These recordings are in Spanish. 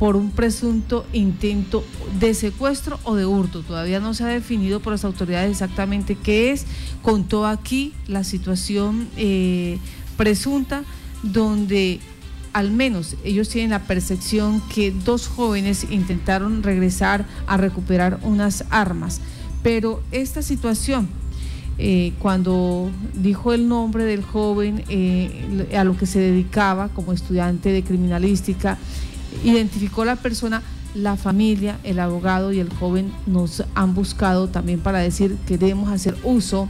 por un presunto intento de secuestro o de hurto. Todavía no se ha definido por las autoridades exactamente qué es. Contó aquí la situación eh, presunta donde al menos ellos tienen la percepción que dos jóvenes intentaron regresar a recuperar unas armas. Pero esta situación, eh, cuando dijo el nombre del joven eh, a lo que se dedicaba como estudiante de criminalística, identificó la persona, la familia, el abogado y el joven nos han buscado también para decir que debemos hacer uso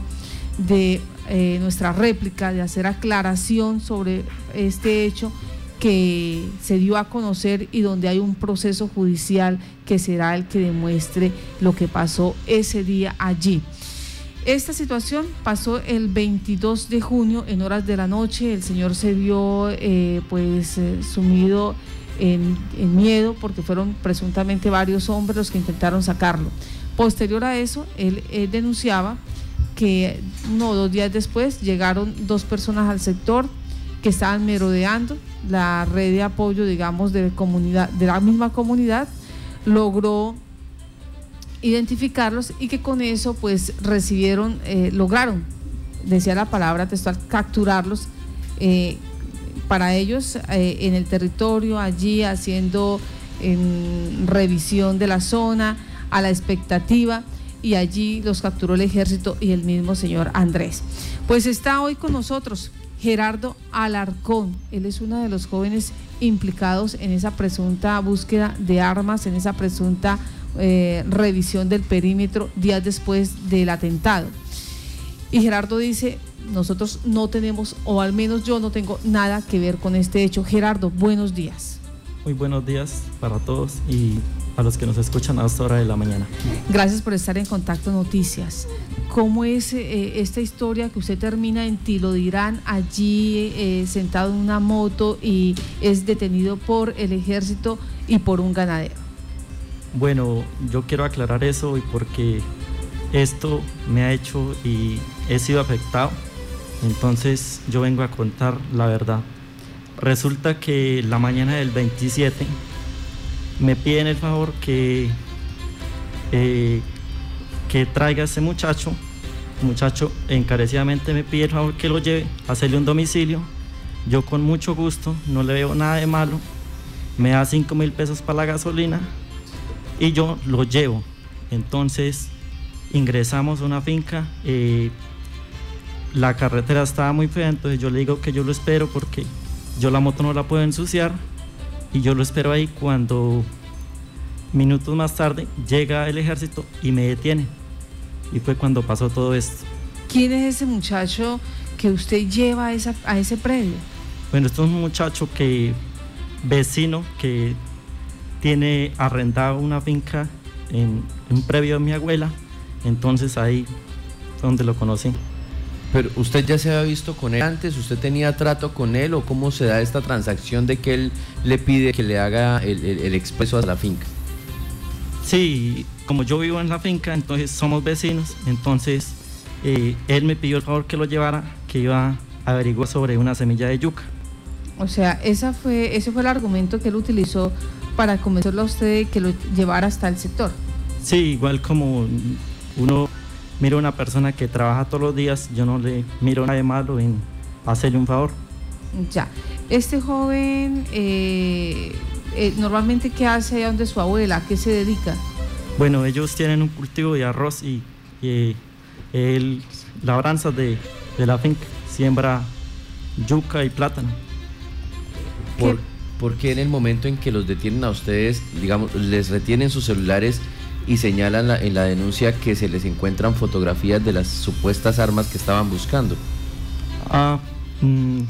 de eh, nuestra réplica, de hacer aclaración sobre este hecho que se dio a conocer y donde hay un proceso judicial que será el que demuestre lo que pasó ese día allí. Esta situación pasó el 22 de junio en horas de la noche. El señor se vio eh, pues eh, sumido en, miedo porque fueron presuntamente varios hombres los que intentaron sacarlo. Posterior a eso, él, denunciaba que uno o dos días después llegaron dos personas al sector que estaban merodeando la red de apoyo, digamos, de, comunidad, de la misma comunidad, logró identificarlos y que con eso pues recibieron, eh, lograron, decía la palabra textual, capturarlos eh, para ellos eh, en el territorio, allí haciendo en revisión de la zona, a la expectativa, y allí los capturó el ejército y el mismo señor Andrés. Pues está hoy con nosotros Gerardo Alarcón, él es uno de los jóvenes implicados en esa presunta búsqueda de armas, en esa presunta eh, revisión del perímetro días después del atentado. Y Gerardo dice, nosotros no tenemos, o al menos yo no tengo nada que ver con este hecho. Gerardo, buenos días. Muy buenos días para todos y a los que nos escuchan a esta hora de la mañana. Gracias por estar en Contacto Noticias. ¿Cómo es eh, esta historia que usted termina en Tilo dirán allí eh, sentado en una moto y es detenido por el ejército y por un ganadero? Bueno, yo quiero aclarar eso y porque esto me ha hecho y he sido afectado entonces yo vengo a contar la verdad. Resulta que la mañana del 27 me piden el favor que, eh, que traiga a ese muchacho. Muchacho encarecidamente me pide el favor que lo lleve a hacerle un domicilio. Yo con mucho gusto, no le veo nada de malo. Me da 5 mil pesos para la gasolina y yo lo llevo. Entonces ingresamos a una finca. Eh, la carretera estaba muy fea, entonces yo le digo que yo lo espero porque yo la moto no la puedo ensuciar y yo lo espero ahí cuando minutos más tarde llega el ejército y me detiene. Y fue cuando pasó todo esto. ¿Quién es ese muchacho que usted lleva a, esa, a ese predio? Bueno, esto es un muchacho que, vecino, que tiene arrendado una finca en un previo de mi abuela. Entonces ahí fue donde lo conocí. Pero usted ya se había visto con él antes, usted tenía trato con él o cómo se da esta transacción de que él le pide que le haga el, expreso a la finca. Sí, como yo vivo en la finca, entonces somos vecinos, entonces eh, él me pidió el favor que lo llevara, que iba a averiguar sobre una semilla de yuca. O sea, esa fue, ese fue el argumento que él utilizó para convencerlo a usted de que lo llevara hasta el sector. Sí, igual como uno miro a una persona que trabaja todos los días, yo no le miro nada de malo en hacerle un favor. Ya, este joven eh, eh, normalmente qué hace allá donde su abuela, ¿a qué se dedica? Bueno, ellos tienen un cultivo de arroz y, el, labranzas de, de, la finca, siembra yuca y plátano. ¿Por, ¿Por qué en el momento en que los detienen a ustedes, digamos, les retienen sus celulares y señalan en la denuncia que se les encuentran fotografías de las supuestas armas que estaban buscando. Ah, mm,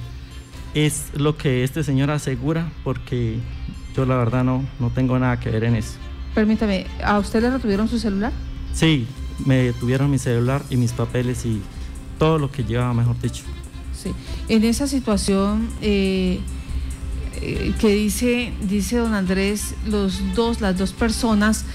es lo que este señor asegura porque yo la verdad no, no tengo nada que ver en eso. Permítame, ¿a usted le retuvieron su celular? Sí, me detuvieron mi celular y mis papeles y todo lo que llevaba, mejor dicho. Sí, en esa situación eh, eh, que dice, dice don Andrés, los dos, las dos personas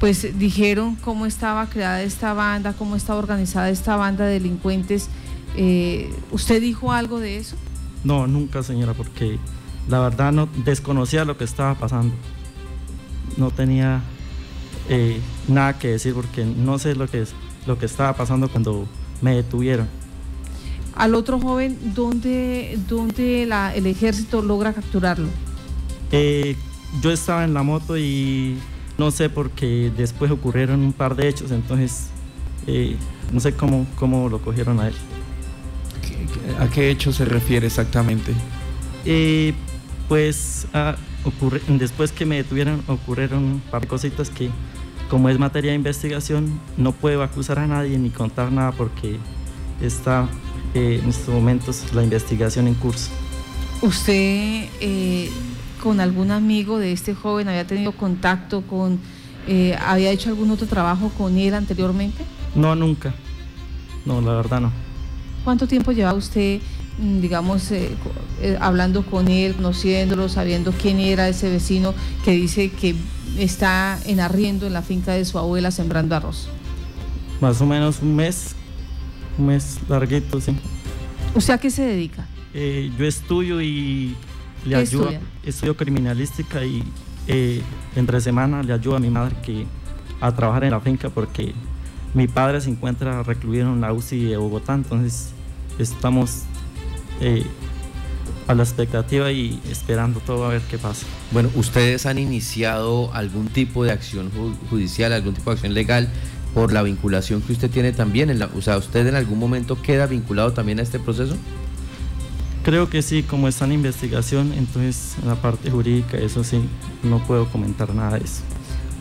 pues dijeron cómo estaba creada esta banda, cómo estaba organizada esta banda de delincuentes. Eh, ¿Usted dijo algo de eso? No, nunca señora, porque la verdad no desconocía lo que estaba pasando. no tenía eh, nada que decir porque no sé lo que, lo que estaba pasando cuando me detuvieron. Al otro joven, ¿dónde, dónde el ejército logra capturarlo? Eh, yo estaba en la moto y no sé porque después ocurrieron un par de hechos, entonces eh, no sé cómo, cómo lo cogieron a él. ¿A qué hecho se refiere exactamente? Eh, pues ocurre, después que me detuvieron ocurrieron un par de cositas que como es materia de investigación no puedo acusar a nadie ni contar nada porque está eh, en estos momentos la investigación en curso. ¿Usted eh, con algún amigo de este joven había tenido contacto con, había hecho algún otro trabajo con él anteriormente? No, nunca. No, la verdad no. ¿Cuánto tiempo lleva usted, mm, digamos, eh, eh, hablando con él, conociéndolo, sabiendo quién era ese vecino que dice que está en arriendo en la finca de su abuela sembrando arroz? Más o menos un mes, un mes larguito, sí. ¿Usted a qué se dedica? Eh, yo estudio y le ayudo, estudio criminalística y entre semana le ayudo a mi madre que, a trabajar en la finca porque mi padre se encuentra recluido en la UCI de Bogotá, entonces estamos eh, a la expectativa y esperando todo a ver qué pasa. Bueno, ¿ustedes han iniciado algún tipo de acción judicial, algún tipo de acción legal por la vinculación que usted tiene también? En la, o sea, ¿usted en algún momento queda vinculado también a este proceso? Creo que sí, como está en investigación, entonces en la parte jurídica, eso sí, no puedo comentar nada de eso.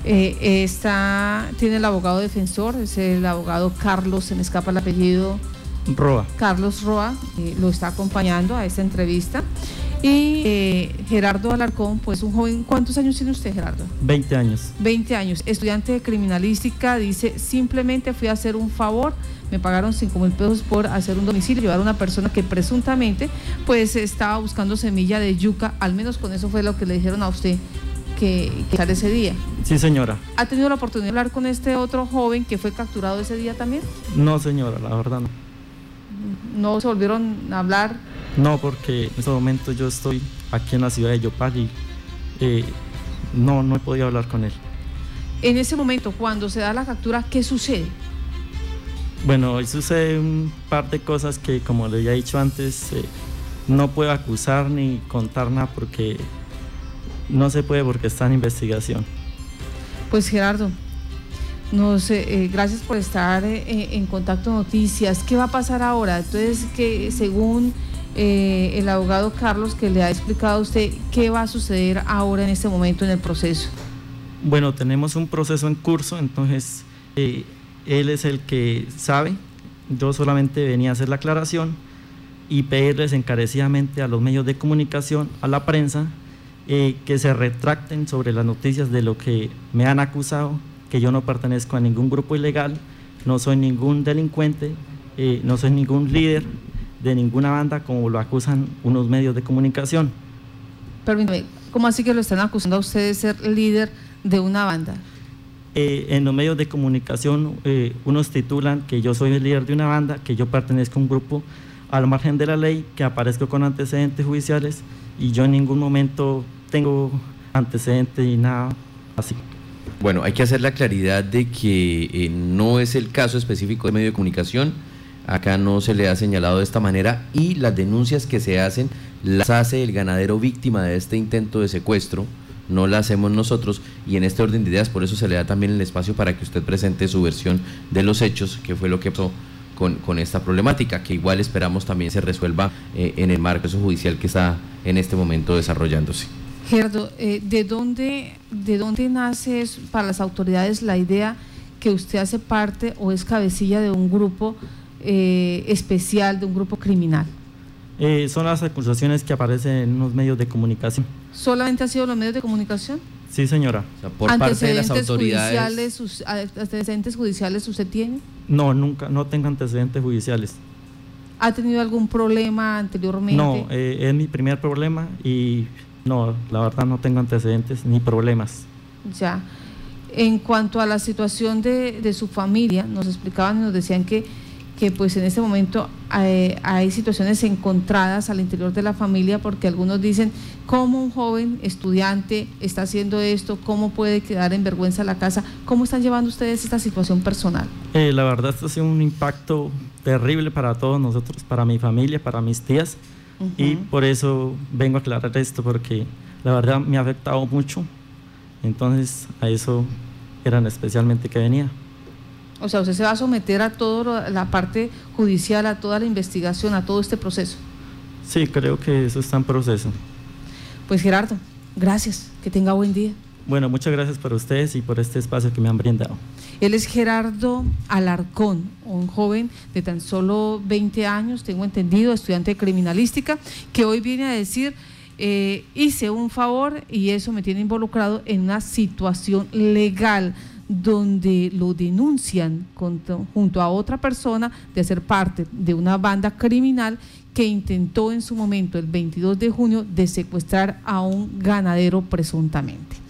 Eh, está, tiene el abogado defensor, es el abogado Carlos, se me escapa el apellido, Roa. Carlos Roa eh, lo está acompañando a esta entrevista. Y eh, Gerardo Alarcón, pues un joven, ¿cuántos años tiene usted, Gerardo? 20 años. 20 años, estudiante de criminalística, dice, simplemente fui a hacer un favor, me pagaron 5 mil pesos por hacer un domicilio, llevar a una persona que presuntamente pues estaba buscando semilla de yuca, al menos con eso fue lo que le dijeron a usted que, que sale ese día. Sí, señora. ¿Ha tenido la oportunidad de hablar con este otro joven que fue capturado ese día también? No, señora, la verdad no no se volvieron a hablar? No, porque en este momento yo estoy aquí en la ciudad de Yopal y eh, no, no he podido hablar con él. En ese momento, cuando se da la captura, ¿qué sucede? Bueno, hoy sucede un par de cosas que, como le había dicho antes, eh, no puedo acusar ni contar nada porque no se puede porque está en investigación. Pues Gerardo, nos, eh, gracias por estar eh, en contacto noticias. ¿Qué va a pasar ahora? Entonces, que según eh, el abogado Carlos que le ha explicado a usted, ¿qué va a suceder ahora en este momento en el proceso? Bueno, tenemos un proceso en curso, entonces él es el que sabe. Yo solamente venía a hacer la aclaración y pedirles encarecidamente a los medios de comunicación, a la prensa, que se retracten sobre las noticias de lo que me han acusado que yo no pertenezco a ningún grupo ilegal, no soy ningún delincuente, eh, no soy ningún líder de ninguna banda como lo acusan unos medios de comunicación. Permítame, ¿cómo así que lo están acusando a usted de ser líder de una banda? Eh, en los medios de comunicación eh, unos titulan que yo soy el líder de una banda, que yo pertenezco a un grupo al margen de la ley, que aparezco con antecedentes judiciales y yo en ningún momento tengo antecedentes y nada así. Bueno, hay que hacer la claridad de que eh, no es el caso específico de medio de comunicación, acá no se le ha señalado de esta manera y las denuncias que se hacen las hace el ganadero víctima de este intento de secuestro, no las hacemos nosotros y en este orden de ideas por eso se le da también el espacio para que usted presente su versión de los hechos, que fue lo que pasó con, esta problemática, que igual esperamos también se resuelva eh, en el marco judicial que está en este momento desarrollándose. Gerardo, eh, ¿de, dónde, ¿de dónde nace para las autoridades la idea que usted hace parte o es cabecilla de un grupo eh, especial, de un grupo criminal? Eh, son las acusaciones que aparecen en los medios de comunicación. ¿Solamente ha sido los medios de comunicación? Sí, señora. por parte de las autoridades. Judiciales, ¿Antecedentes judiciales usted tiene? No, nunca, no tengo antecedentes judiciales. ¿Ha tenido algún problema anteriormente? No, es mi primer problema y no, la verdad no tengo antecedentes ni problemas. Ya. En cuanto a la situación de, su familia, nos explicaban y nos decían que, que pues en este momento hay, hay, situaciones encontradas al interior de la familia porque algunos dicen cómo un joven estudiante está haciendo esto, cómo puede quedar en vergüenza la casa, cómo están llevando ustedes esta situación personal. Eh, la verdad esto ha sido un impacto terrible para todos nosotros, para mi familia, para mis tías uh -huh. y por eso vengo a aclarar esto porque la verdad me ha afectado mucho, entonces a eso eran especialmente que venía. O sea, usted se va a someter a toda la parte judicial, a toda la investigación, a todo este proceso. Sí, creo que eso está en proceso. Pues Gerardo, gracias, que tenga buen día. Bueno, muchas gracias por ustedes y por este espacio que me han brindado. Él es Gerardo Alarcón, un joven de tan solo 20 años, tengo entendido, estudiante de criminalística, que hoy viene a decir, eh, hice un favor y eso me tiene involucrado en una situación legal donde lo denuncian junto, a otra persona de ser parte de una banda criminal que intentó en su momento, el 22 de junio, de secuestrar a un ganadero presuntamente.